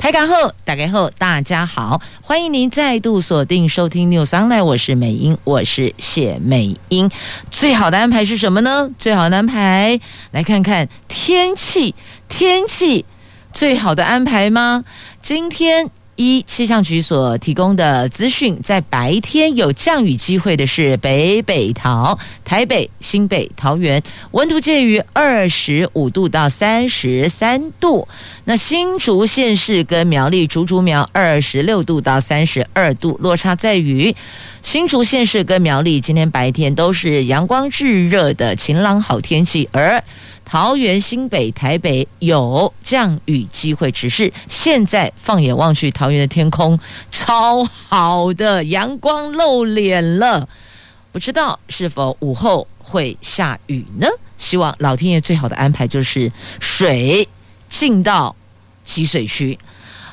台港后，打开后，大家好，欢迎您再度锁定收听 News Online，我是美英，我是谢美英。最好的安排是什么呢？最好的安排，来看看天气，天气最好的安排吗？今天。一气象局所提供的资讯，在白天有降雨机会的是北北桃、台北、新北、桃园，温度介于二十五度到三十三度。那新竹县市跟苗栗竹竹苗二十六度到三十二度，落差在于新竹县市跟苗栗今天白天都是阳光炙热的晴朗好天气，而桃园、新北、台北有降雨机会，只是现在放眼望去，桃园的天空超好的，阳光露脸了。不知道是否午后会下雨呢？希望老天爷最好的安排就是水进到集水区。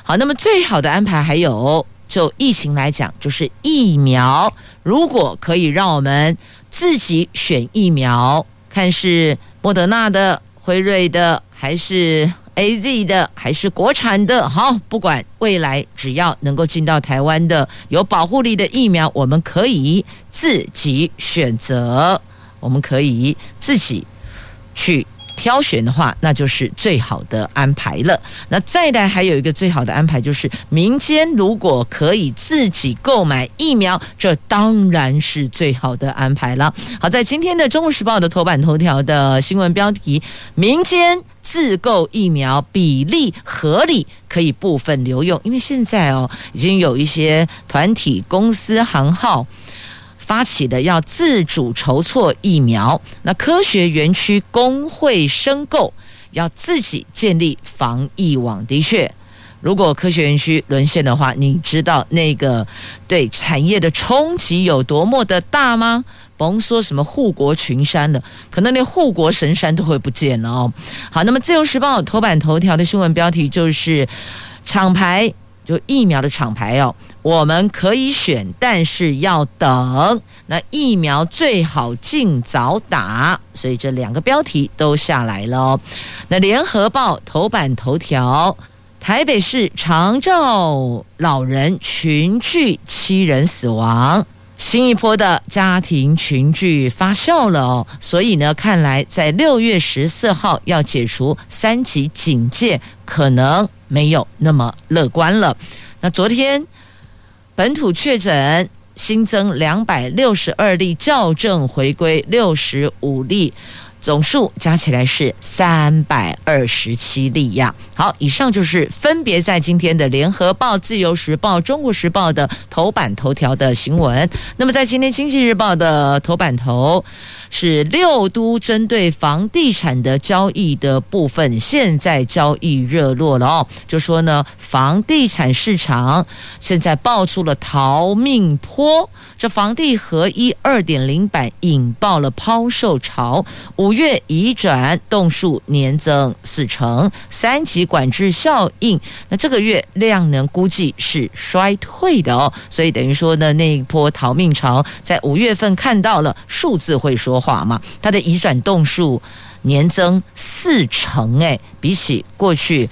好，那么最好的安排还有，就疫情来讲，就是疫苗。如果可以让我们自己选疫苗，看是。莫德纳的、辉瑞的，还是 AZ 的，还是国产的？好，不管未来只要能够进到台湾的有保护力的疫苗，我们可以自己选择，我们可以自己去。挑选的话，那就是最好的安排了。那再来还有一个最好的安排，就是民间如果可以自己购买疫苗，这当然是最好的安排了。好，在今天的《中国时报》的头版头条的新闻标题：民间自购疫苗比例合理，可以部分留用。因为现在哦，已经有一些团体、公司、行号。发起的要自主筹措疫苗，那科学园区工会申购要自己建立防疫网。的确，如果科学园区沦陷的话，你知道那个对产业的冲击有多么的大吗？甭说什么护国群山了，可能连护国神山都会不见了哦。好，那么《自由时报》头版头条的新闻标题就是厂牌。就疫苗的厂牌哦，我们可以选，但是要等。那疫苗最好尽早打，所以这两个标题都下来了。那联合报头版头条：台北市长照老人群聚七人死亡，新一波的家庭群聚发酵了哦。所以呢，看来在六月十四号要解除三级警戒，可能。没有那么乐观了。那昨天本土确诊新增两百六十二例，校正回归六十五例。总数加起来是三百二十七例呀。好，以上就是分别在今天的《联合报》、《自由时报》、《中国时报》的头版头条的新闻。那么，在今天《经济日报》的头版头是六都针对房地产的交易的部分，现在交易热络了哦。就说呢，房地产市场现在爆出了逃命坡，这房地合一二点零版引爆了抛售潮。五五月移转动数年增四成，三级管制效应，那这个月量能估计是衰退的哦，所以等于说呢，那一波逃命潮在五月份看到了数字会说话嘛，它的移转动数年增四成，哎，比起过去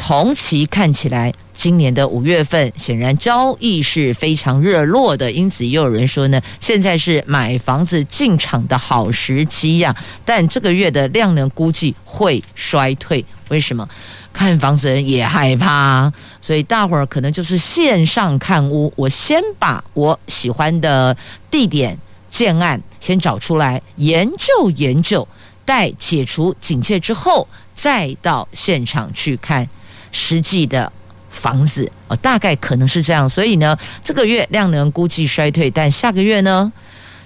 同期看起来。今年的五月份，显然交易是非常热络的，因此也有人说呢，现在是买房子进场的好时机呀。但这个月的量能估计会衰退，为什么？看房子人也害怕，所以大伙儿可能就是线上看屋，我先把我喜欢的地点建案先找出来研究研究，待解除警戒之后，再到现场去看实际的。房子哦，大概可能是这样，所以呢，这个月量能估计衰退，但下个月呢，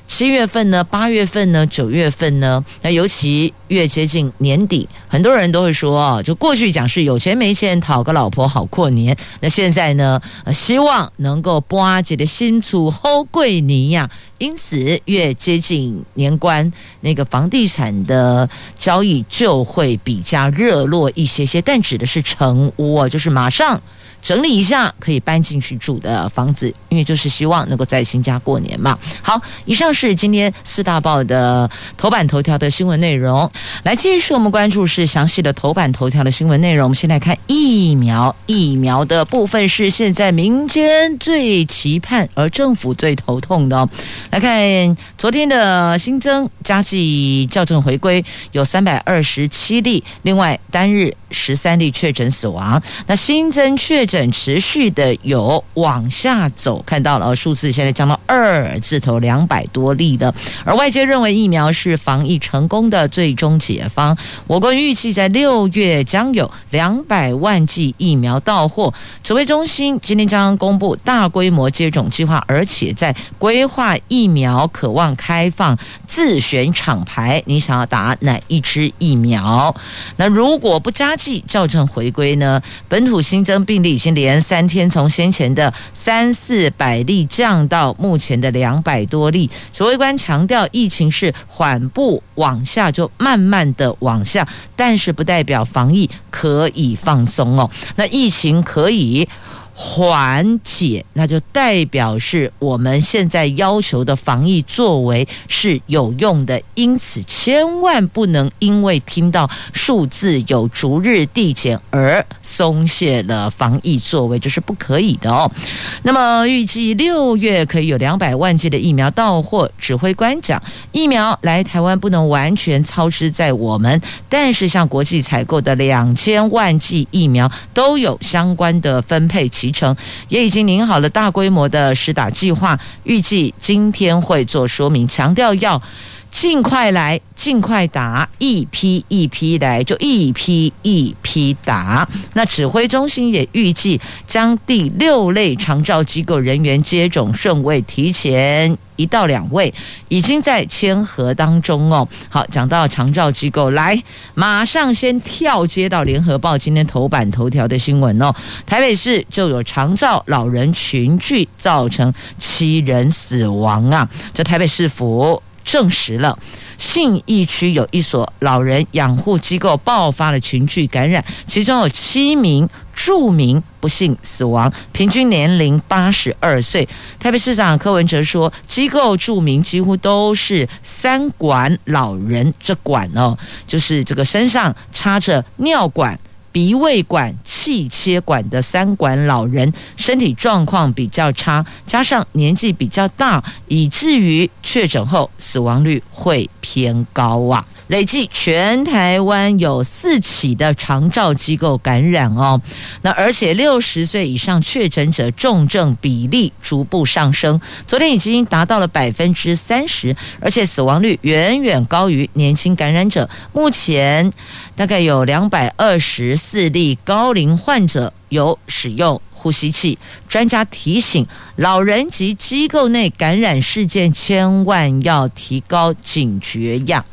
七月份呢，八月份呢，九月份呢，那尤其越接近年底，很多人都会说啊，就过去讲是有钱没钱讨个老婆好过年，那现在呢，希望能够波阿姐的新厝好过年呀。因此，越接近年关，那个房地产的交易就会比较热络一些些，但指的是成屋啊，就是马上。整理一下可以搬进去住的房子，因为就是希望能够在新家过年嘛。好，以上是今天四大报的头版头条的新闻内容。来继续，我们关注是详细的头版头条的新闻内容。我们先来看疫苗，疫苗的部分是现在民间最期盼，而政府最头痛的哦。来看昨天的新增加计校正回归有三百二十七例，另外单日十三例确诊死亡。那新增确诊。持续的有往下走，看到了数字现在降到二字头两百多例了。而外界认为疫苗是防疫成功的最终解方。我国预计在六月将有两百万剂疫苗到货。指挥中心今天将公布大规模接种计划，而且在规划疫苗渴望开放自选厂牌，你想要打哪一支疫苗？那如果不加即校正回归呢？本土新增病例。已经连三天，从先前的三四百例降到目前的两百多例。指挥官强调，疫情是缓步往下，就慢慢的往下，但是不代表防疫可以放松哦。那疫情可以。缓解，那就代表是我们现在要求的防疫作为是有用的，因此千万不能因为听到数字有逐日递减而松懈了防疫作为，这是不可以的哦。那么预计六月可以有两百万剂的疫苗到货，指挥官讲，疫苗来台湾不能完全操之在我们，但是像国际采购的两千万剂疫苗都有相关的分配。集成也已经拟好了大规模的施打计划，预计今天会做说明，强调要尽快来，尽快打，一批一批来，就一批一批打。那指挥中心也预计将第六类长照机构人员接种顺位提前一到两位，已经在签核当中哦。好，讲到长照机构，来，马上先跳接到联合报今天头版头条的新闻哦。台北市就有长照老人群聚，造成七人死亡啊！这台北市府。证实了信义区有一所老人养护机构爆发了群聚感染，其中有七名住民不幸死亡，平均年龄八十二岁。台北市长柯文哲说，机构住民几乎都是三管老人，这管哦，就是这个身上插着尿管。鼻胃管、气切管的三管老人身体状况比较差，加上年纪比较大，以至于确诊后死亡率会偏高啊。累计全台湾有四起的长照机构感染哦，那而且六十岁以上确诊者重症比例逐步上升，昨天已经达到了百分之三十，而且死亡率远远高于年轻感染者。目前大概有两百二十四例高龄患者有使用呼吸器，专家提醒老人及机构内感染事件千万要提高警觉呀。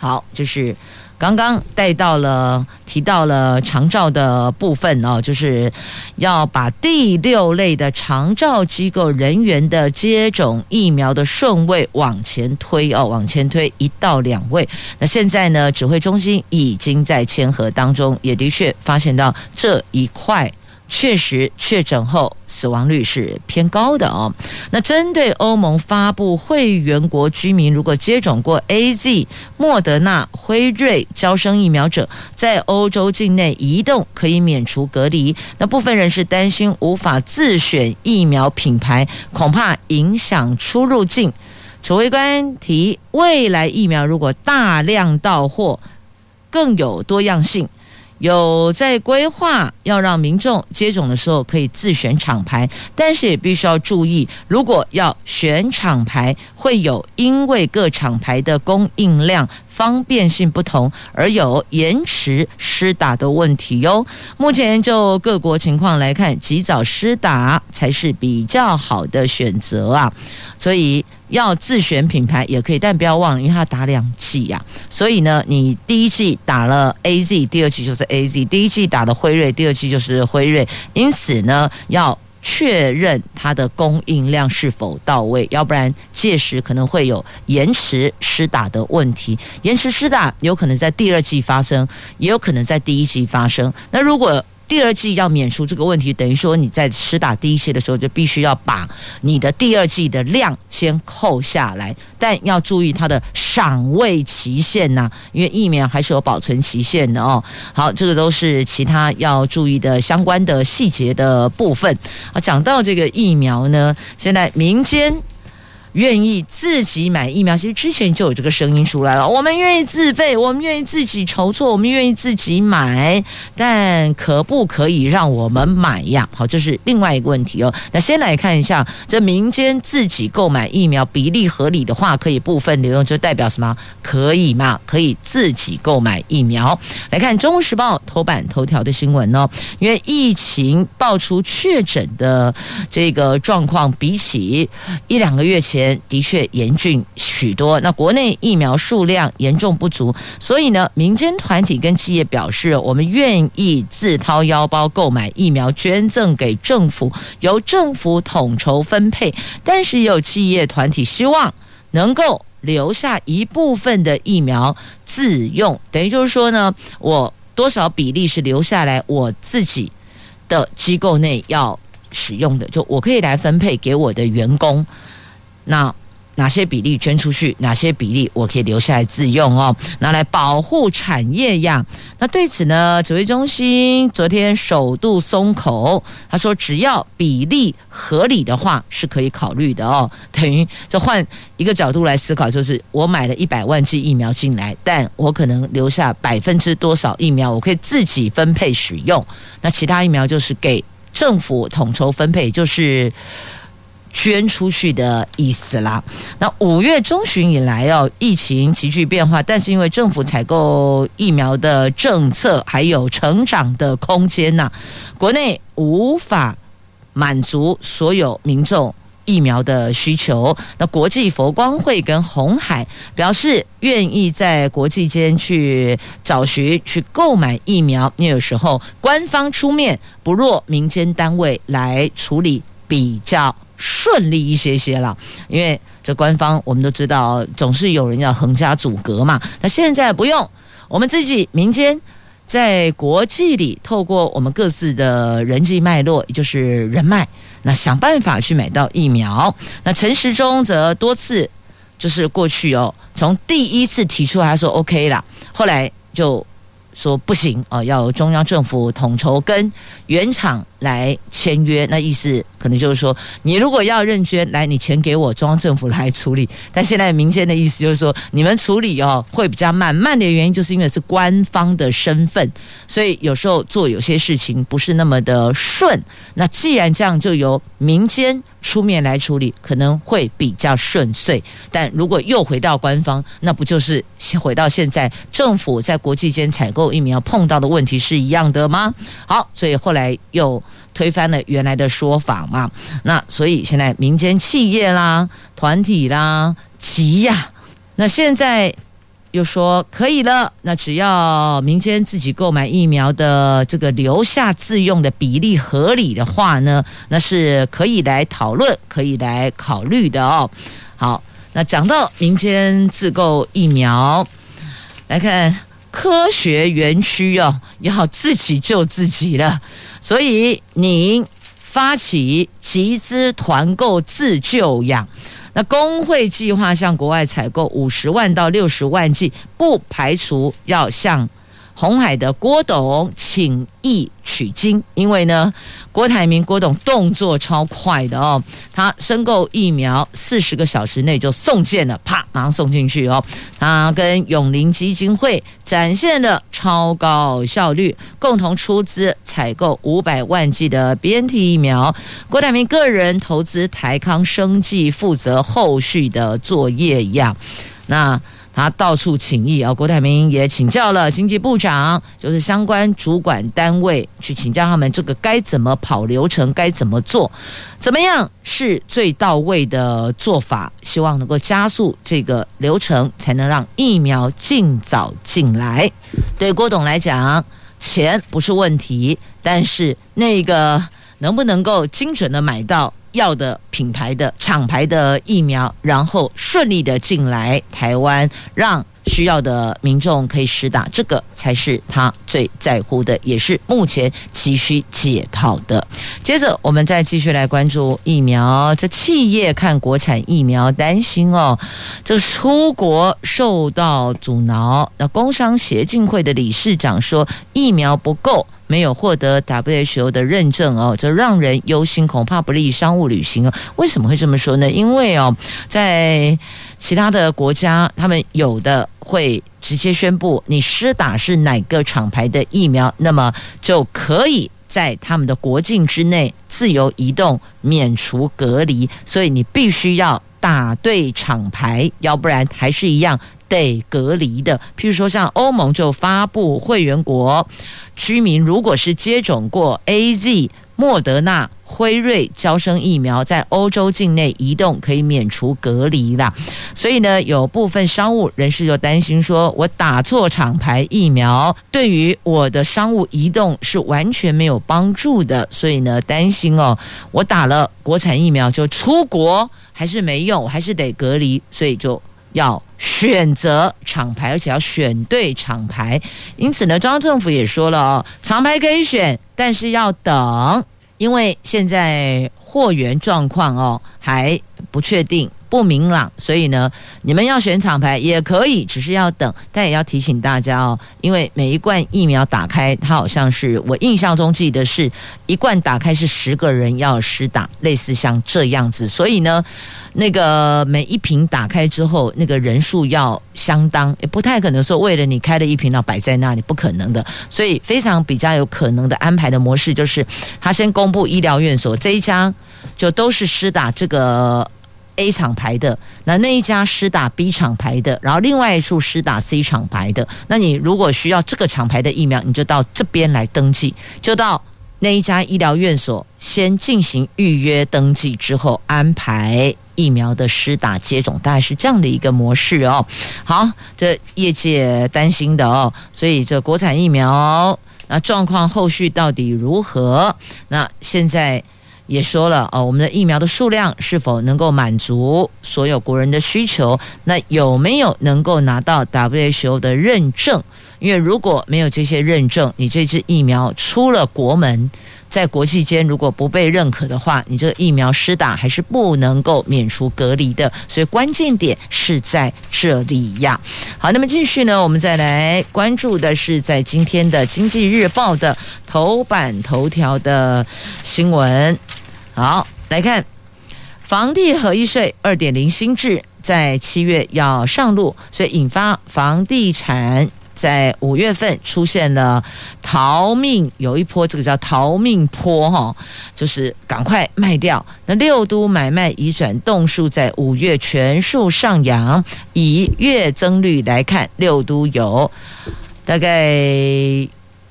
好，就是刚刚带到了提到了长照的部分哦，就是要把第六类的长照机构人员的接种疫苗的顺位往前推哦，往前推一到两位。那现在呢，指挥中心已经在签核当中，也的确发现到这一块。确实，确诊后死亡率是偏高的哦。那针对欧盟发布会员国居民，如果接种过 AZ、莫德纳、辉瑞、娇生疫苗者，在欧洲境内移动可以免除隔离。那部分人士担心无法自选疫苗品牌，恐怕影响出入境。指挥官提，未来疫苗如果大量到货，更有多样性。有在规划要让民众接种的时候可以自选厂牌，但是也必须要注意，如果要选厂牌，会有因为各厂牌的供应量方便性不同而有延迟施打的问题哟。目前就各国情况来看，及早施打才是比较好的选择啊。所以要自选品牌也可以，但不要忘了，因为它打两剂呀，所以呢，你第一剂打了 AZ，第二剂就是 AZ，第一剂打了辉瑞，第二剂就是辉瑞，因此呢，要确认它的供应量是否到位，要不然届时可能会有延迟施打的问题。延迟施打有可能在第二季发生，也有可能在第一季发生。那如果第二季要免除这个问题，等于说你在施打第一期的时候就必须要把你的第二季的量先扣下来，但要注意它的赏味期限呐、因为疫苗还是有保存期限的哦。好，这个都是其他要注意的相关的细节的部分啊。讲到这个疫苗呢，现在民间。愿意自己买疫苗，其实之前就有这个声音出来了。我们愿意自费，我们愿意自己筹措，我们愿意自己买，但可不可以让我们买呀？好，这是另外一个问题哦。那先来看一下，这民间自己购买疫苗比例合理的话，可以部分留用，就代表什么？可以吗？可以自己购买疫苗。来看《中国时报》头版头条的新闻哦，因为疫情爆出确诊的这个状况，比起一两个月前。的确严峻许多，那国内疫苗数量严重不足，所以呢，民间团体跟企业表示，我们愿意自掏腰包购买疫苗，捐赠给政府，由政府统筹分配。但是也有企业团体希望能够留下一部分的疫苗自用，等于就是说呢，我多少比例是留下来我自己的机构内要使用的，就我可以来分配给我的员工。那哪些比例捐出去，哪些比例我可以留下来自用哦，拿来保护产业呀？那对此呢，指挥中心昨天首度松口，他说只要比例合理的话是可以考虑的哦。等于就换一个角度来思考，就是我买了一百万剂疫苗进来，但我可能留下百分之多少疫苗，我可以自己分配使用。那其他疫苗就是给政府统筹分配，就是。捐出去的意思啦。那五月中旬以来哦，疫情急剧变化，但是因为政府采购疫苗的政策还有成长的空间呐，国内无法满足所有民众疫苗的需求。那国际佛光会跟红海表示愿意在国际间去找寻、去购买疫苗，因为有时候官方出面不若民间单位来处理比较。顺利一些些了，因为这官方我们都知道，总是有人要横加阻隔嘛。那现在不用，我们自己民间在国际里，透过我们各自的人际脉络，也就是人脉，那想办法去买到疫苗。那陈时中则多次就是过去哦，从第一次提出来说 OK 了，后来就说不行啊，要中央政府统筹跟原厂来签约，那意思。可能就是说，你如果要认捐，来，你钱给我，中央政府来处理。但现在民间的意思就是说，你们处理哦会比较慢，慢的原因就是因为是官方的身份，所以有时候做有些事情不是那么的顺。那既然这样，就由民间出面来处理，可能会比较顺遂。但如果又回到官方，那不就是回到现在政府在国际间采购疫苗碰到的问题是一样的吗？好，所以后来又。推翻了原来的说法嘛？那所以现在民间企业啦、团体啦急呀，那现在又说可以了，那只要民间自己购买疫苗的这个留下自用的比例合理的话呢，那是可以来讨论、可以来考虑的哦。好，那讲到民间自购疫苗，来看科学园区哦，要自己救自己了。所以，您发起集资团购自救养，那工会计划向国外采购五十万到六十万剂，不排除要向红海的郭董请益取经，因为呢，郭台铭郭董动作超快的哦，他申购疫苗四十个小时内就送件了，啪，马上送进去哦。他跟永龄基金会展现了超高效率，共同出资采购五百万剂的 BNT 疫苗。郭台铭个人投资台康生技，负责后续的作业呀。那他到处请益啊，郭台铭也请教了经济部长，就是相关主管单位去请教他们这个该怎么跑流程，该怎么做，怎么样是最到位的做法，希望能够加速这个流程，才能让疫苗尽早进来。对郭董来讲，钱不是问题，但是那个能不能够精准的买到？要的品牌的厂牌的疫苗，然后顺利的进来台湾，让需要的民众可以实打，这个才是他最在乎的，也是目前急需解套的。接着，我们再继续来关注疫苗。这企业看国产疫苗担心哦，这出国受到阻挠。那工商协进会的理事长说，疫苗不够。没有获得 WHO 的认证哦，这让人忧心，恐怕不利于商务旅行哦。为什么会这么说呢？因为哦，在其他的国家，他们有的会直接宣布你施打是哪个厂牌的疫苗，那么就可以在他们的国境之内自由移动，免除隔离。所以你必须要打对厂牌，要不然还是一样。得隔离的，譬如说像欧盟就发布会员国居民，如果是接种过 AZ、莫德纳、辉瑞、交生疫苗，在欧洲境内移动可以免除隔离啦。所以呢，有部分商务人士就担心说，我打错厂牌疫苗，对于我的商务移动是完全没有帮助的。所以呢，担心哦，我打了国产疫苗就出国还是没用，还是得隔离，所以就。要选择厂牌，而且要选对厂牌。因此呢，中央政府也说了哦，厂牌可以选，但是要等，因为现在货源状况哦还不确定。不明朗，所以呢，你们要选厂牌也可以，只是要等。但也要提醒大家哦，因为每一罐疫苗打开，它好像是我印象中记得是一罐打开是十个人要施打，类似像这样子。所以呢，那个每一瓶打开之后，那个人数要相当，也不太可能说为了你开了一瓶要摆在那里，不可能的。所以非常比较有可能的安排的模式，就是他先公布医疗院所这一家就都是施打这个。A 厂牌的，那那一家施打 B 厂牌的，然后另外一处施打 C 厂牌的。那你如果需要这个厂牌的疫苗，你就到这边来登记，就到那一家医疗院所先进行预约登记，之后安排疫苗的施打接种，大概是这样的一个模式哦。好，这业界担心的哦，所以这国产疫苗那状况后续到底如何？那现在。也说了哦，我们的疫苗的数量是否能够满足所有国人的需求？那有没有能够拿到 WHO 的认证？因为如果没有这些认证，你这支疫苗出了国门，在国际间如果不被认可的话，你这个疫苗施打还是不能够免除隔离的。所以关键点是在这里呀。好，那么继续呢，我们再来关注的是在今天的《经济日报》的头版头条的新闻。好，来看房地合一税二点零新制在七月要上路，所以引发房地产在五月份出现了逃命，有一波这个叫逃命坡哈，就是赶快卖掉。那六都买卖移转栋数在五月全数上扬，以月增率来看，六都有大概。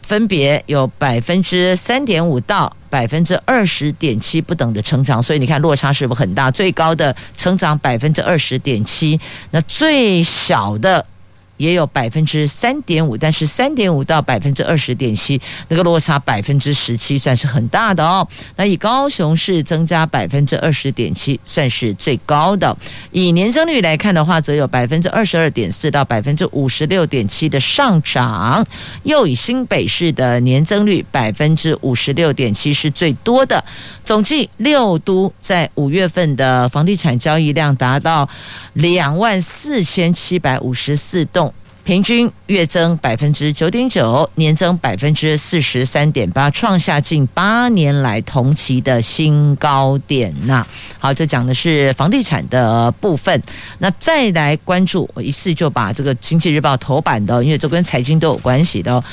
分别有百分之三点五到百分之二十点七不等的成长，所以你看落差是不是很大？最高的成长百分之二十点七，那最小的。也有百分之三点五，但是三点五到百分之二十点七，那个落差百分之十七算是很大的哦。那以高雄市增加百分之二十点七，算是最高的。以年增率来看的话，则有百分之二十二点四到百分之五十六点七的上涨。又以新北市的年增率百分之五十六点七是最多的。总计六都在五月份的房地产交易量达到两万四千七百五十四栋。平均月增百分之九点九，年增百分之四十三点八，创下近八年来同期的新高点呐。好，这讲的是房地产的部分。那再来关注，我一次就把这个《经济日报》头版的，因为这跟财经都有关系的。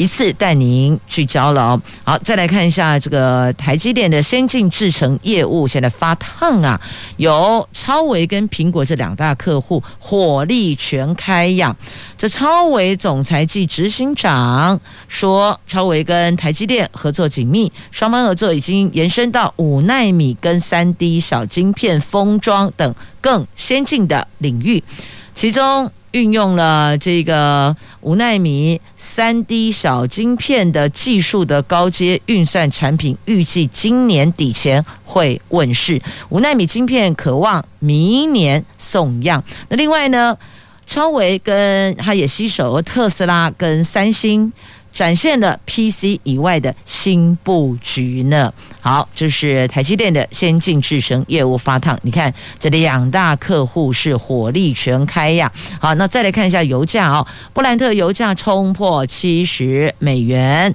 一次带您聚焦了哦。好，再来看一下这个台积电的先进制程业务，现在发烫啊，有超微跟苹果这两大客户火力全开呀。这超微总裁暨执行长说，超微跟台积电合作紧密，双方合作已经延伸到五纳米跟三 D 小晶片封装等更先进的领域，其中运用了这个五纳米三 D 小晶片的技术的高阶运算产品，预计今年底前会问世。五纳米晶片渴望明年送样。那另外呢？超维跟他也携手特斯拉跟三星，展现了 PC 以外的新布局呢。好，这是台积电的先进制程业务发烫。你看这两大客户是火力全开呀。好，那再来看一下油价哦，布兰特油价冲破七十美元。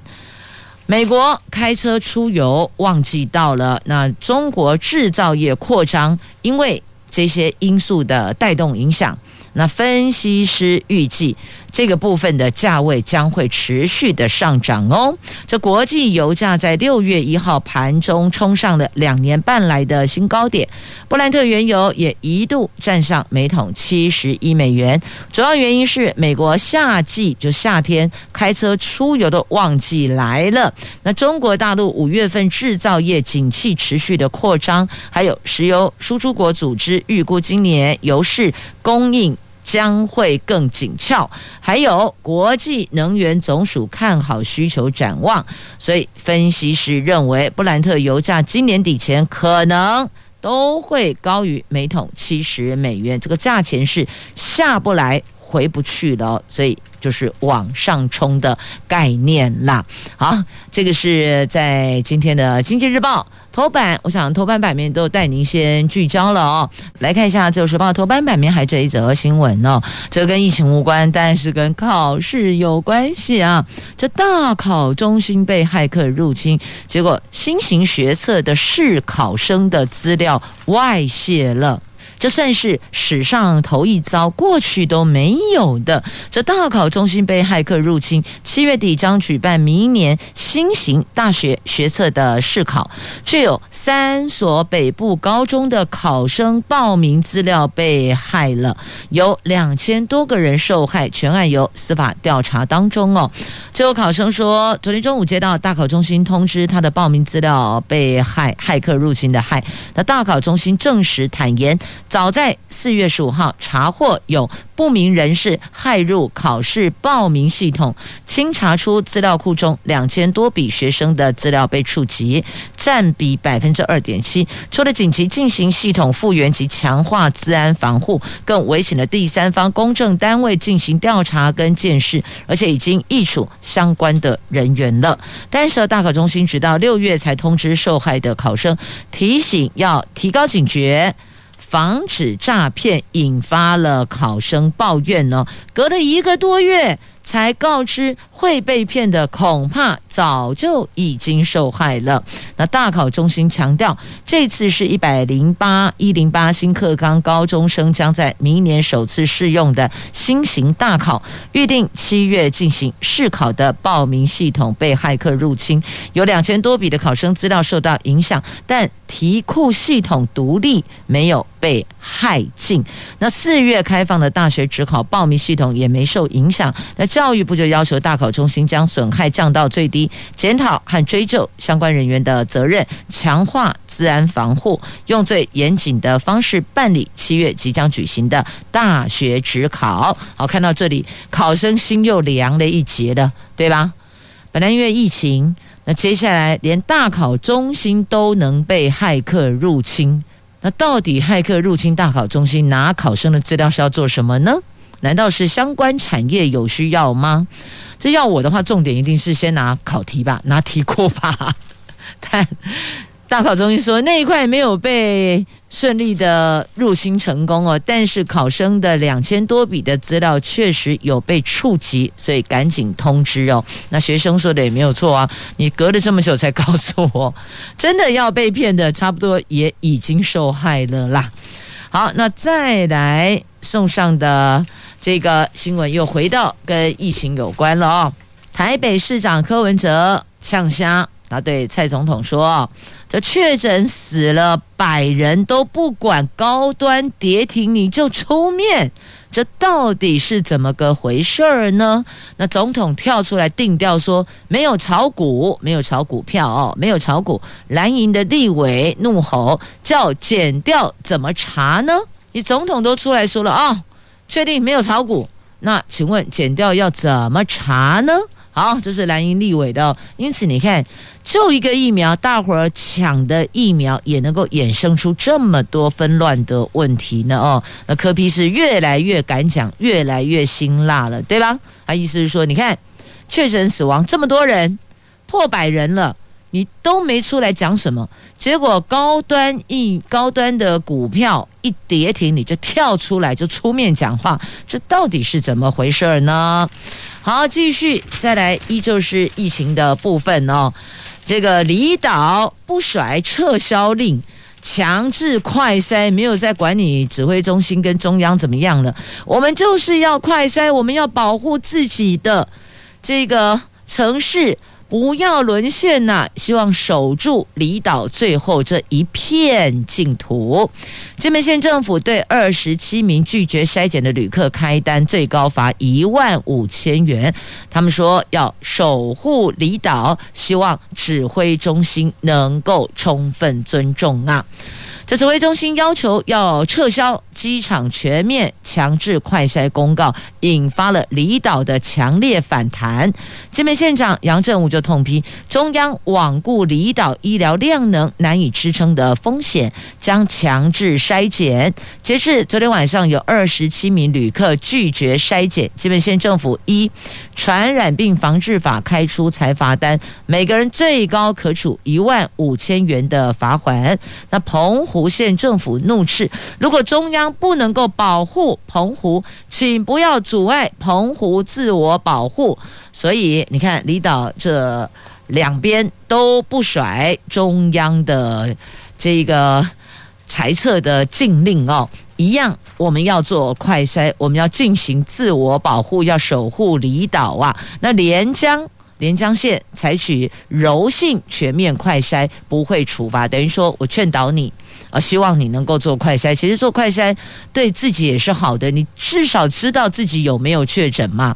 美国开车出游旺季到了，那中国制造业扩张，因为这些因素的带动影响。那分析师预计，这个部分的价位将会持续的上涨哦。这国际油价在六月一号盘中冲上了两年半来的新高点，布兰特原油也一度站上每桶七十一美元。主要原因是美国夏季就夏天开车出游的旺季来了。那中国大陆五月份制造业景气持续的扩张，还有石油输出国组织预估今年油市供应。将会更紧俏，还有国际能源总署看好需求展望，所以分析师认为布兰特油价今年底前可能都会高于每桶七十美元，这个价钱是下不来回不去了，所以。就是往上冲的概念啦。好，这个是在今天的《经济日报》头版，我想头版版面都带您先聚焦了哦。来看一下《自由时报》头版版面还这一则新闻哦，这跟疫情无关，但是跟考试有关系啊。这大考中心被骇客入侵，结果新型学测的试考生的资料外泄了。这算是史上头一遭，过去都没有的。这大考中心被骇客入侵，七月底将举办明年新型大学学测的试考，却有三所北部高中的考生报名资料被害了，有两千多个人受害，全案由司法调查当中哦。这有考生说，昨天中午接到大考中心通知，他的报名资料被害，骇客入侵的害。那大考中心证实坦言。早在四月十五号查获有不明人士骇入考试报名系统，清查出资料库中两千多笔学生的资料被触及，占比百分之二点七。除了紧急进行系统复原及强化治安防护，更委请了第三方公证单位进行调查跟监视，而且已经易处相关的人员了。但是大考中心直到六月才通知受害的考生，提醒要提高警觉。防止诈骗，引发了考生抱怨呢。隔了一个多月。才告知会被骗的，恐怕早就已经受害了。那大考中心强调，这次是一百零八一零八新课纲高中生将在明年首次试用的新型大考，预定七月进行试考的报名系统被骇客入侵，有两千多笔的考生资料受到影响，但题库系统独立，没有被骇进。那四月开放的大学指考报名系统也没受影响。那教育部就要求大考中心将损害降到最低，检讨和追究相关人员的责任，强化治安防护，用最严谨的方式办理七月即将举行的大学指考。好，看到这里，考生心又凉了一截了，对吧？本来因为疫情，那接下来连大考中心都能被骇客入侵，那到底骇客入侵大考中心拿考生的资料是要做什么呢？难道是相关产业有需要吗？这要我的话，重点一定是先拿考题吧，拿题库吧。但大考中心说那一块没有被顺利的入侵成功哦，但是考生的两千多笔的资料确实有被触及，所以赶紧通知哦。那学生说的也没有错啊，你隔了这么久才告诉我，真的要被骗的，差不多也已经受害了啦。好，那再来送上的。这个新闻又回到跟疫情有关了哦。台北市长柯文哲呛声，他对蔡总统说：“这确诊死了百人都不管，高端跌停你就出面。”这到底是怎么个回事儿呢？那总统跳出来定调说，没有炒股，没有炒股票哦，没有炒股。蓝营的立委怒吼，叫减掉怎么查呢？你总统都出来说了啊、哦，确定没有炒股。那请问减掉要怎么查呢？好，这是蓝营立委的哦，因此你看，就一个疫苗，大伙儿抢的疫苗也能够衍生出这么多纷乱的问题呢？哦，那柯 P 是越来越敢讲，越来越辛辣了，对吧？他意思是说，你看确诊死亡这么多人，破百人了。你都没出来讲什么，结果高端一高端的股票一跌停，你就跳出来就出面讲话，这到底是怎么回事呢？好，继续再来，依旧是疫情的部分哦。这个离岛不甩撤销令，强制快筛，没有在管你指挥中心跟中央怎么样了，我们就是要快筛，我们要保护自己的这个城市。不要沦陷呐、希望守住离岛最后这一片净土。金门县政府对二十七名拒绝筛检的旅客开单，最高罚一万五千元。他们说要守护离岛，希望指挥中心能够充分尊重啊。这指挥中心要求要撤销机场全面强制快筛公告，引发了离岛的强烈反弹。金门县长杨振武就痛批中央罔顾离岛医疗量能难以支撑的风险，将强制筛检。截至昨天晚上，有二十七名旅客拒绝筛检。金门县政府依传染病防治法开出裁罚单，每个人最高可处一万五千元的罚锾。那澎湖。湖县政府怒斥：如果中央不能够保护澎湖，请不要阻碍澎湖自我保护。所以你看，离岛这两边都不甩中央的这个裁撤的禁令哦，一样，我们要做快筛，我们要进行自我保护，要守护离岛啊。那连江。连江县采取柔性全面快筛，不会处罚，等于说我劝导你，啊，希望你能够做快筛。其实做快筛对自己也是好的，你至少知道自己有没有确诊嘛。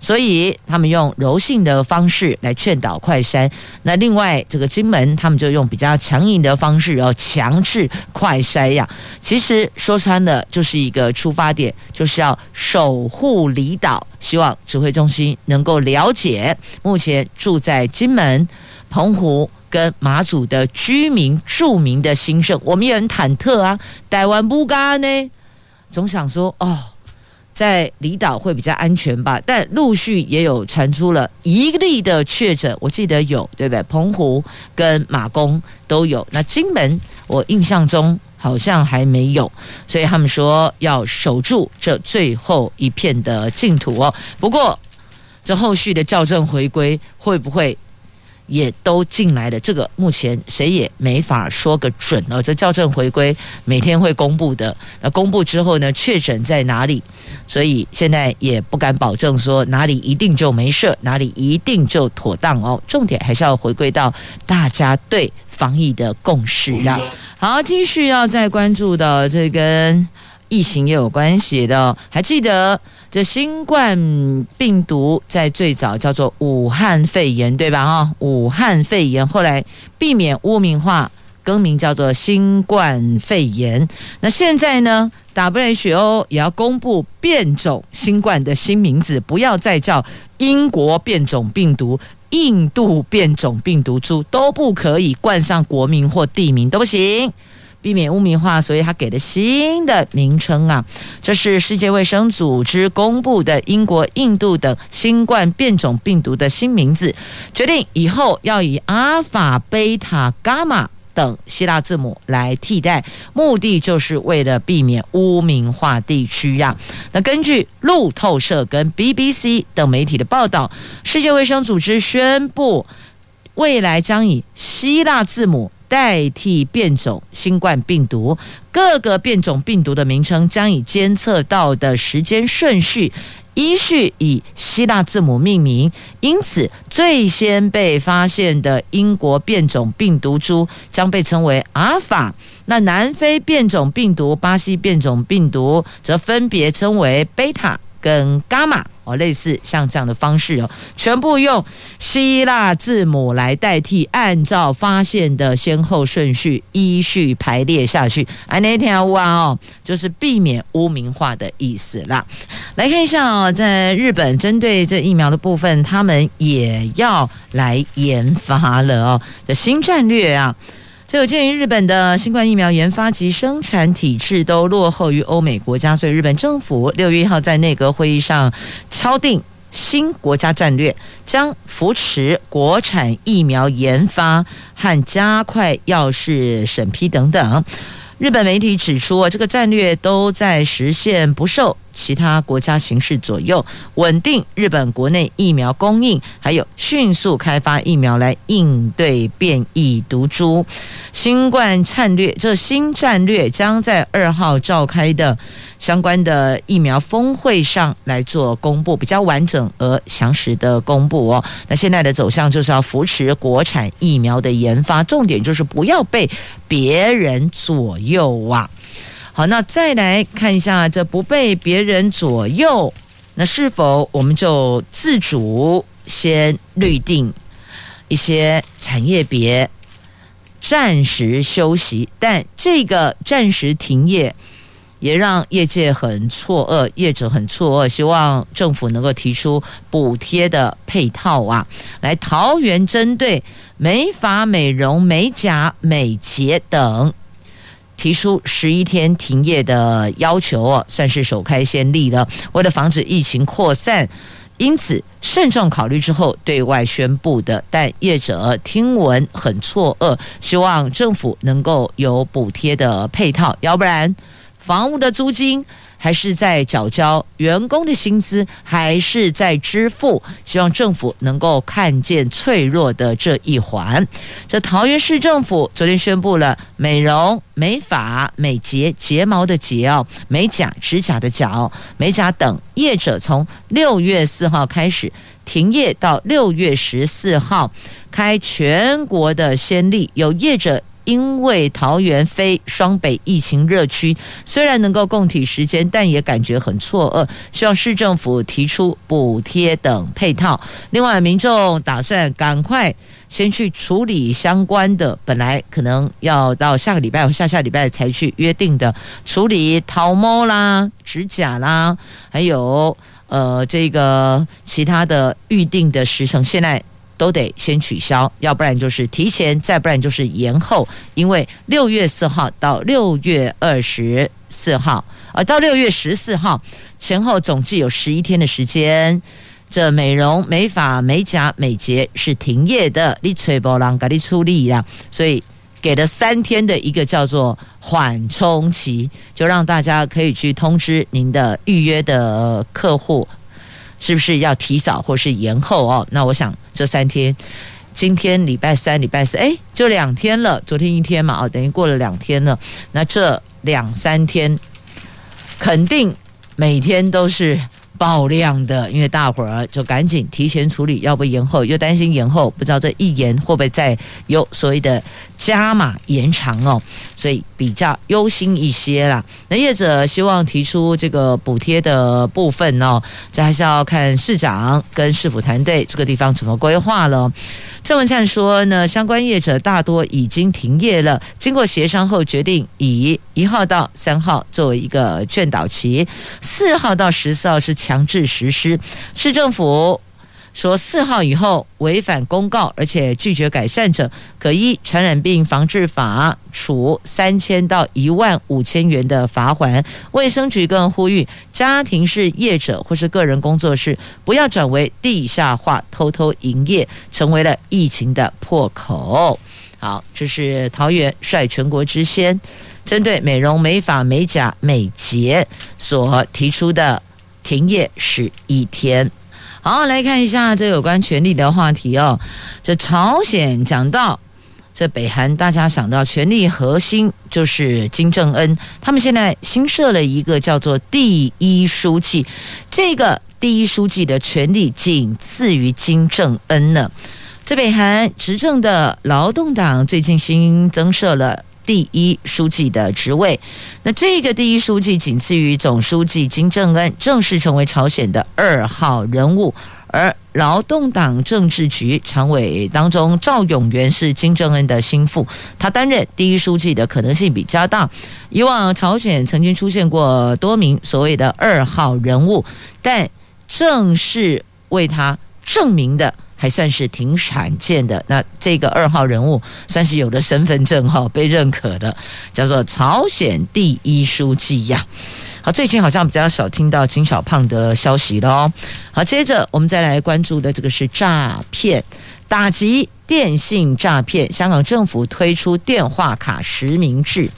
所以他们用柔性的方式来劝导快筛，那另外这个金门他们就用比较强硬的方式，要强制快筛呀。其实说穿了就是一个出发点，就是要守护离岛，希望指挥中心能够了解目前住在金门、澎湖跟马祖的居民住民的兴盛。我们也很忐忑啊，台湾不干呢，总想说哦。在离岛会比较安全吧，但陆续也有传出了一例的确诊，我记得有，对不对？澎湖跟马公都有，那金门我印象中好像还没有，所以他们说要守住这最后一片的净土哦。不过这后续的校正回归会不会？也都进来了，这个目前谁也没法说个准哦。这校正回归每天会公布的，那公布之后呢，确诊在哪里？所以现在也不敢保证说哪里一定就没事，哪里一定就妥当哦。重点还是要回归到大家对防疫的共识啊。好，继续要再关注的这跟疫情也有关系的，还记得？这新冠病毒在最早叫做武汉肺炎，对吧？哈，武汉肺炎后来避免污名化，更名叫做新冠肺炎。那现在呢，WHO 也要公布变种新冠的新名字，不要再叫英国变种病毒、印度变种病毒株，都不可以冠上国名或地名，都不行。避免污名化，所以他给了新的名称啊。这是世界卫生组织公布的英国、印度等新冠变种病毒的新名字，决定以后要以阿法、贝塔、伽马等希腊字母来替代，目的就是为了避免污名化地区呀。那根据路透社跟 BBC 等媒体的报道，世界卫生组织宣布，未来将以希腊字母。代替变种新冠病毒，各个变种病毒的名称将以监测到的时间顺序依序以希腊字母命名，因此最先被发现的英国变种病毒株将被称为阿尔法。那南非变种病毒、巴西变种病毒则分别称为贝塔跟伽马。哦，类似像这样的方式哦，全部用希腊字母来代替，按照发现的先后顺序依序排列下去。啊，那天哇哦，就是避免污名化的意思啦。来看一下哦，在日本针对这疫苗的部分，他们也要来研发了哦，的新战略啊。这有鉴于日本的新冠疫苗研发及生产体制都落后于欧美国家，所以日本政府六月一号在内阁会议上敲定新国家战略，将扶持国产疫苗研发和加快药事审批等等。日本媒体指出，这个战略都在实现不受其他国家形势左右，稳定日本国内疫苗供应，还有迅速开发疫苗来应对变异毒株。新冠战略，这新战略将在二号召开的相关的疫苗峰会上来做公布，比较完整而详实的公布哦。那现在的走向就是要扶持国产疫苗的研发，重点就是不要被别人左右啊。好，那再来看一下，这不被别人左右，那是否我们就自主先预定一些产业别暂时休息？但这个暂时停业也让业界很错愕，业者很错愕，希望政府能够提出补贴的配套啊，来桃园针对美发、美容、美甲、美睫等。提出十一天停业的要求哦，算是首开先例了。为了防止疫情扩散，因此慎重考虑之后对外宣布的。但业者听闻很错愕，希望政府能够有补贴的配套，要不然房屋的租金。还是在缴交员工的薪资，还是在支付？希望政府能够看见脆弱的这一环。这桃园市政府昨天宣布了美容、美发、美睫、睫毛的睫哦，美甲、指甲的甲哦，美甲等业者从六月四号开始停业，到六月十四号开全国的先例，有业者。因为桃园非双北疫情热区，虽然能够共体时间，但也感觉很错愕。希望市政府提出补贴等配套。另外，民众打算赶快先去处理相关的，本来可能要到下个礼拜或下下礼拜才去约定的处理桃猫啦、指甲啦，还有呃这个其他的预定的时程，现在。都得先取消，要不然就是提前，再不然就是延后。因为六月四号到六月二十四号，呃，到六月十四号前后总计有十一天的时间，这美容、美发、美甲、美睫是停业的，你吹波浪给你处理呀。所以给了三天的一个叫做缓冲期，就让大家可以去通知您的预约的客户。是不是要提早或是延后哦？那我想这三天，今天礼拜三、礼拜四，哎，就两天了。昨天一天嘛，哦，等于过了两天了。那这两三天，肯定每天都是。爆量的，因为大伙儿就赶紧提前处理，要不延后，又担心延后，不知道这一延会不会再有所谓的加码延长哦，所以比较忧心一些啦。那业者希望提出这个补贴的部分哦，这还是要看市长跟市府团队这个地方怎么规划了。郑文灿说呢，相关业者大多已经停业了，经过协商后决定以一号到三号作为一个劝导期，四号到十四号是强制实施。市政府说，四号以后违反公告而且拒绝改善者，可依传染病防治法处三千到一万五千元的罚锾。卫生局更呼吁家庭式业者或是个人工作室不要转为地下化偷偷营业，成为了疫情的破口。好，这是桃园率全国之先，针对美容、美发、美甲、美睫所提出的停业十一天。好，来看一下这有关权力的话题哦。这朝鲜讲到这北韩大家想到权力核心就是金正恩，他们现在新设了一个叫做第一书记，这个第一书记的权力仅次于金正恩呢。这北韩执政的劳动党最近新增设了第一书记的职位，那这个第一书记仅次于总书记金正恩，正式成为朝鲜的二号人物。而劳动党政治局常委当中，赵永元是金正恩的心腹，他担任第一书记的可能性比较大。以往朝鲜曾经出现过多名所谓的二号人物，但正式为他证明的还算是挺罕见的。那这个二号人物算是有了身份证号被认可的，叫做朝鲜第一书记呀。好，最近好像比较少听到金小胖的消息了哦。好，接着我们再来关注的这个是诈骗，打击电信诈骗。香港政府推出电话卡实名制，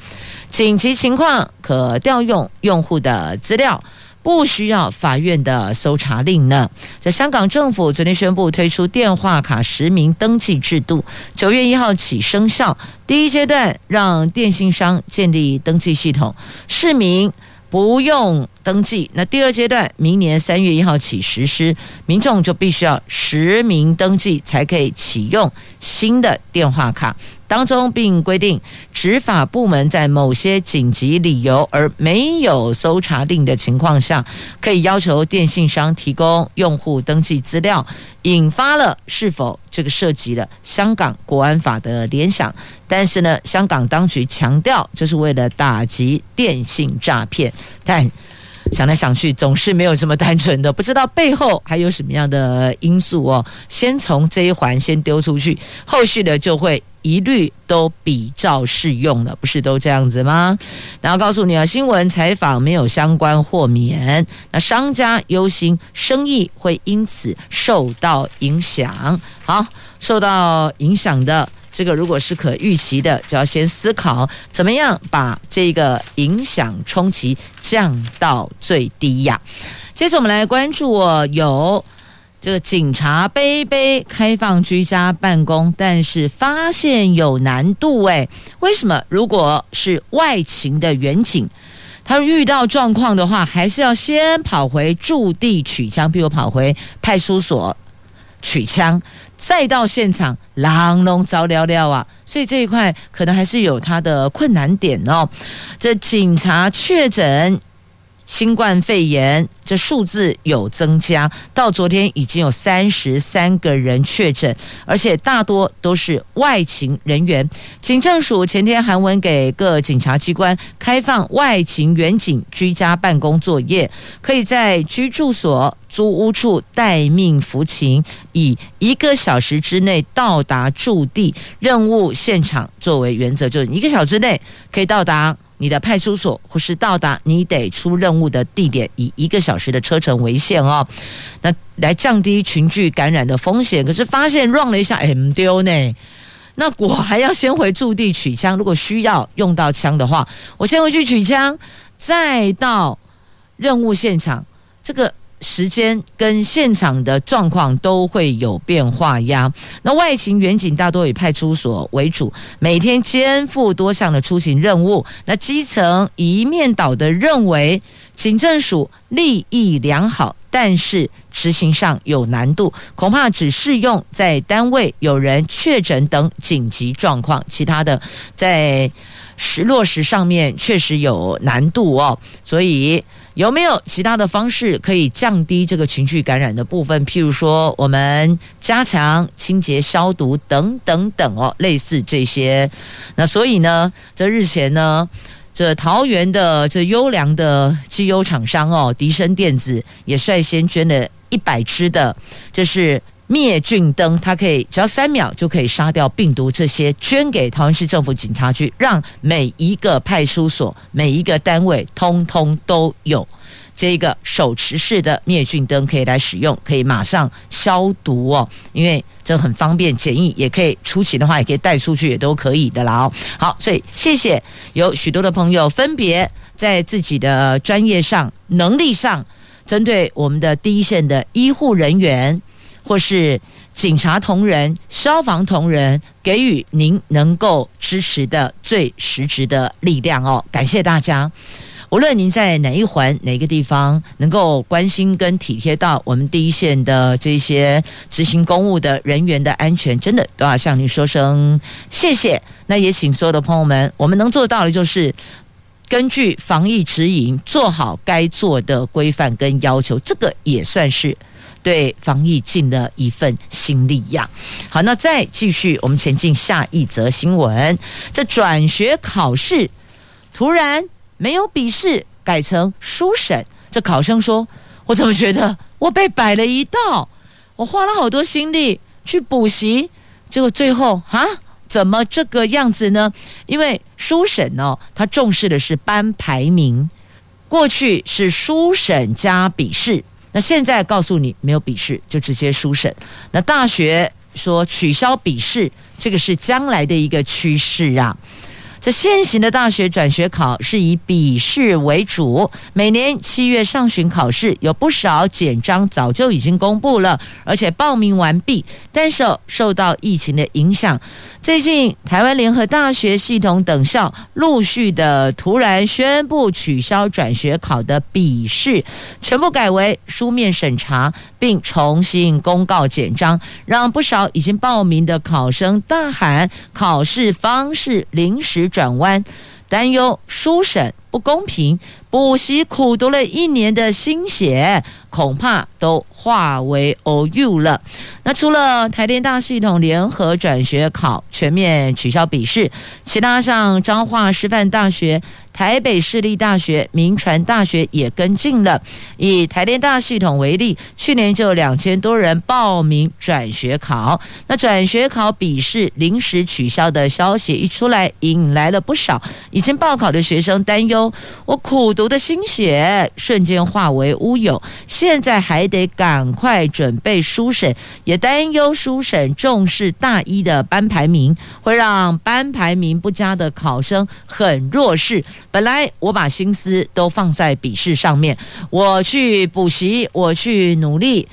紧急情况可调用用户的资料，不需要法院的搜查令呢。在香港政府昨天宣布推出电话卡实名登记制度，九月一号起生效。第一阶段让电信商建立登记系统，市民。不用登记。那第二阶段，明年三月一号起实施，民众就必须要实名登记，才可以启用新的电话卡。当中并规定，执法部门在某些紧急理由而没有搜查令的情况下，可以要求电信商提供用户登记资料，引发了是否这个涉及了香港国安法的联想。但是呢，香港当局强调这是为了打击电信诈骗，但想来想去总是没有这么单纯的，不知道背后还有什么样的因素哦。先从这一环先丢出去，后续的就会。一律都比照适用了，不是都这样子吗？然后告诉你啊，新闻采访没有相关豁免，那商家忧心生意会因此受到影响。好，受到影响的这个如果是可预期的，就要先思考怎么样把这个影响冲击降到最低呀。接着我们来关注哦，有。这个警察杯杯开放居家办公，但是发现有难度诶，为什么？如果是外勤的员警，他遇到状况的话，还是要先跑回驻地取枪，比如跑回派出所取枪，赛道现场，狼龙糟了了啊！所以这一块可能还是有它的困难点哦。这警察确诊。新冠肺炎这数字有增加，到昨天已经有三十三个人确诊，而且大多都是外勤人员。警政署前天函文给各警察机关，开放外勤员警居家办公作业，可以在居住所、租屋处待命服勤，以一个小时之内到达驻地任务现场作为原则，就是一个小时内可以到达。你的派出所或是到达你得出任务的地点，以一个小时的车程为限哦。那来降低群聚感染的风险。可是发现 run 了一下，哎，丢呢。那我还要先回驻地取枪。如果需要用到枪的话，我先回去取枪，再到任务现场。这个。时间跟现场的状况都会有变化呀。那外勤员警大多以派出所为主，每天肩负多项的出勤任务。那基层一面倒的认为警政署利益良好，但是执行上有难度，恐怕只适用在单位有人确诊等紧急状况，其他的在实落实上面确实有难度哦。所以。有没有其他的方式可以降低这个群聚感染的部分？譬如说，我们加强清洁消毒等等等哦，类似这些。那所以呢，这日前呢，这桃园的这优良的机优厂商哦，迪生电子也率先捐了一百支的，这是。灭菌灯，它可以只要三秒就可以杀掉病毒。这些捐给桃园市政府警察局，让每一个派出所、每一个单位通通都有这个手持式的灭菌灯可以来使用，可以马上消毒哦。因为这很方便、简易，也可以出勤的话，也可以带出去，也都可以的啦。哦，好，所以谢谢有许多的朋友分别在自己的专业上、能力上，针对我们的第一线的医护人员。或是警察同仁、消防同仁，给予您能够支持的最实质的力量哦。感谢大家。无论您在哪一环、哪个地方，能够关心跟体贴到我们第一线的这些执行公务的人员的安全，真的都要向您说声谢谢。那也请所有的朋友们，我们能做到的就是根据防疫指引，做好该做的规范跟要求，这个也算是对防疫尽了一份心力呀。好，那再继续，我们前进下一则新闻，这转学考试突然。没有笔试，改成书审。这考生说：“我怎么觉得我被摆了一道？我花了好多心力去补习，结果最后啊，怎么这个样子呢？因为书审呢，他重视的是班排名。过去是书审加笔试，那现在告诉你没有笔试，就直接书审。那大学说取消笔试，这个是将来的一个趋势啊。”这现行的大学转学考是以笔试为主，每年七月上旬考试，有不少简章早就已经公布了，而且报名完毕。但是受到疫情的影响，最近台湾联合大学系统等校陆续的突然宣布取消转学考的笔试，全部改为书面审查，并重新公告简章，让不少已经报名的考生大喊考试方式临时转弯，担忧书审不公平，补习苦读了一年的心血，恐怕都化为偶遇了。那除了台电大系统联合转学考全面取消笔试，其他像彰化师范大学、台北市立大学、民传大学也跟进了。以台电大系统为例，去年就两千多人报名转学考，那转学考笔试临时取消的消息一出来，引来了不少已经报考的学生担忧：我苦读的心血瞬间化为乌有，现在还得赶快准备书审。也担忧书审重视大一的班排名，会让班排名不佳的考生很弱势。本来我把心思都放在笔试上面，我去补习，我去努力。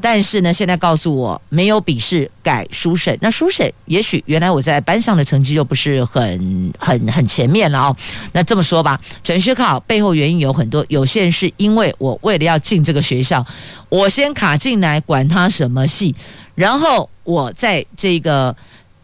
但是呢，现在告诉我没有笔试改书审，那书审也许原来我在班上的成绩就不是很很很前面了哦。那这么说吧，转学考背后原因有很多，有些人是因为我为了要进这个学校，我先卡进来，管他什么系，然后我在这个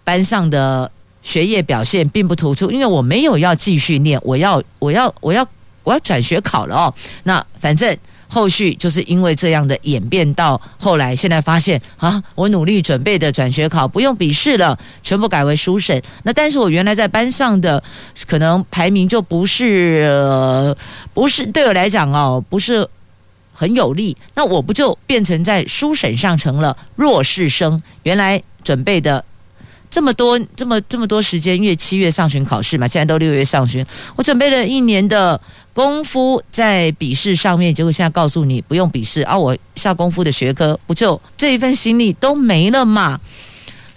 班上的学业表现并不突出，因为我没有要继续念，我要我要我要我要转学考了哦。那反正。后续就是因为这样的演变，到后来现在发现啊，我努力准备的转学考不用笔试了，全部改为书审。那但是我原来在班上的可能排名就不是，呃，不是对我来讲哦，不是很有利。那我不就变成在书审上成了弱势生？原来准备的。这么多这么这么多时间，因为七月上旬考试嘛，现在都六月上旬，我准备了一年的功夫在笔试上面，结果现在告诉你不用笔试啊，我下功夫的学科不就这一份心力都没了嘛？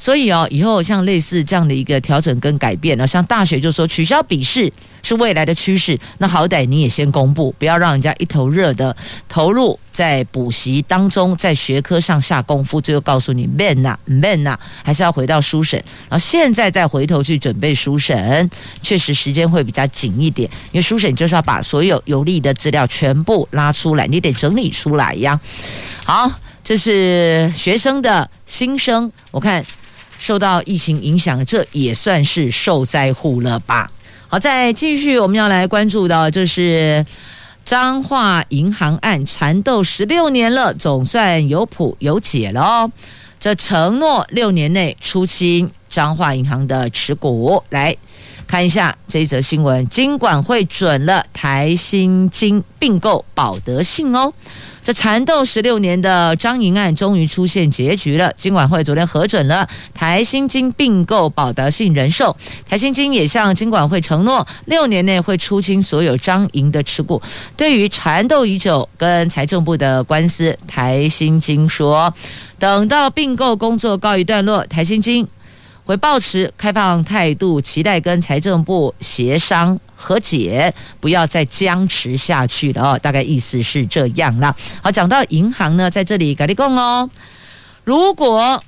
所以哦，以后像类似这样的一个调整跟改变呢，像大学就说取消笔试是未来的趋势，那好歹你也先公布，不要让人家一头热的投入在补习当中，在学科上下功夫，最后告诉你 man 呐 man 呐，还是要回到书审，然后现在再回头去准备书审，确实时间会比较紧一点，因为书审就是要把所有有利的资料全部拉出来，你得整理出来呀。好，这是学生的心声，我看。受到疫情影响，这也算是受灾户了吧？好，再继续，我们要来关注的，就是彰化银行案，缠斗十六年了，总算有谱有解了哦。这承诺六年内出清彰化银行的持股，来看一下这一则新闻，金管会准了台新金并购保德信哦。这缠斗十六年的彰银案终于出现结局了。金管会昨天核准了台新金并购保德信人寿，台新金也向金管会承诺，六年内会出清所有彰银的持股。对于缠斗已久跟财政部的官司，台新金说，等到并购工作告一段落，台新金会抱持开放态度，期待跟财政部协商。和解，不要再僵持下去了哦。大概意思是这样啦。好，讲到银行呢，在这里跟你讲哦，如果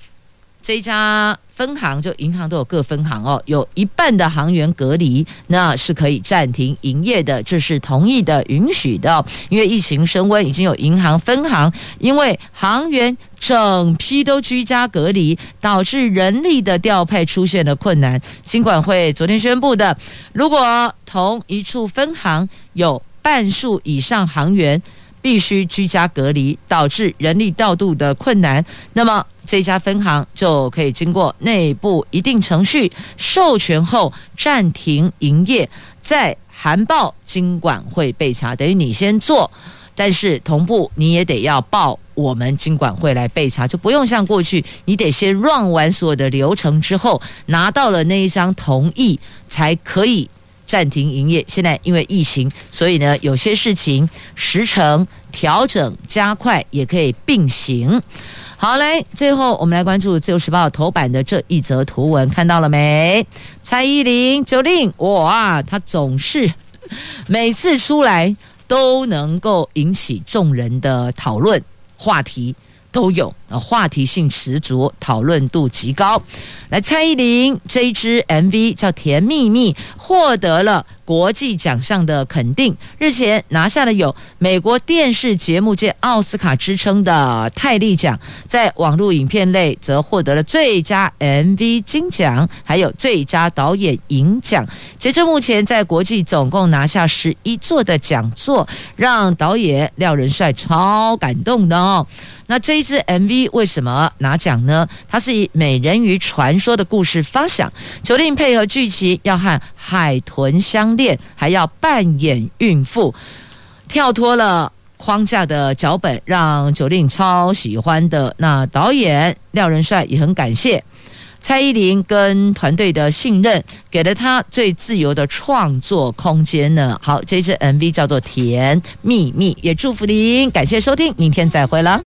这家分行，就银行都有各分行哦，有一半的行员隔离，那是可以暂停营业的，这是同意的、允许的。因为疫情升温，已经有银行分行因为行员整批都居家隔离，导致人力的调配出现了困难。金管会昨天宣布的，如果同一处分行有半数以上行员必须居家隔离，导致人力调度的困难，那么。这家分行就可以经过内部一定程序授权后暂停营业，再函报金管会备查，等于你先做，但是同步你也得要报我们金管会来备查，就不用像过去你得先 run 完所有的流程之后拿到了那一张同意才可以暂停营业。现在因为疫情，所以呢有些事情时程调整加快也可以并行。好嘞，最后我们来关注《自由时报》头版的这一则图文，看到了没？蔡依林、九令，哇，他总是每次出来都能够引起众人的讨论话题。都有，话题性十足，讨论度极高。来，蔡依林这一支 MV 叫《甜蜜蜜》，获得了国际奖项的肯定。日前拿下了有美国电视节目界奥斯卡之称的泰利奖，在网络影片类则获得了最佳 MV 金奖，还有最佳导演银奖。截至目前，在国际总共拿下十一座的奖座，让导演廖仁帅超感动的哦。那这一支 MV 为什么拿奖呢？它是以美人鱼传说的故事发想，九令配合剧情要和海豚相恋，还要扮演孕妇，跳脱了框架的脚本，让九令超喜欢的。那导演廖仁帅也很感谢蔡依林跟团队的信任，给了他最自由的创作空间呢。好，这支 MV 叫做《甜蜜蜜》，也祝福您，感谢收听，明天再会了。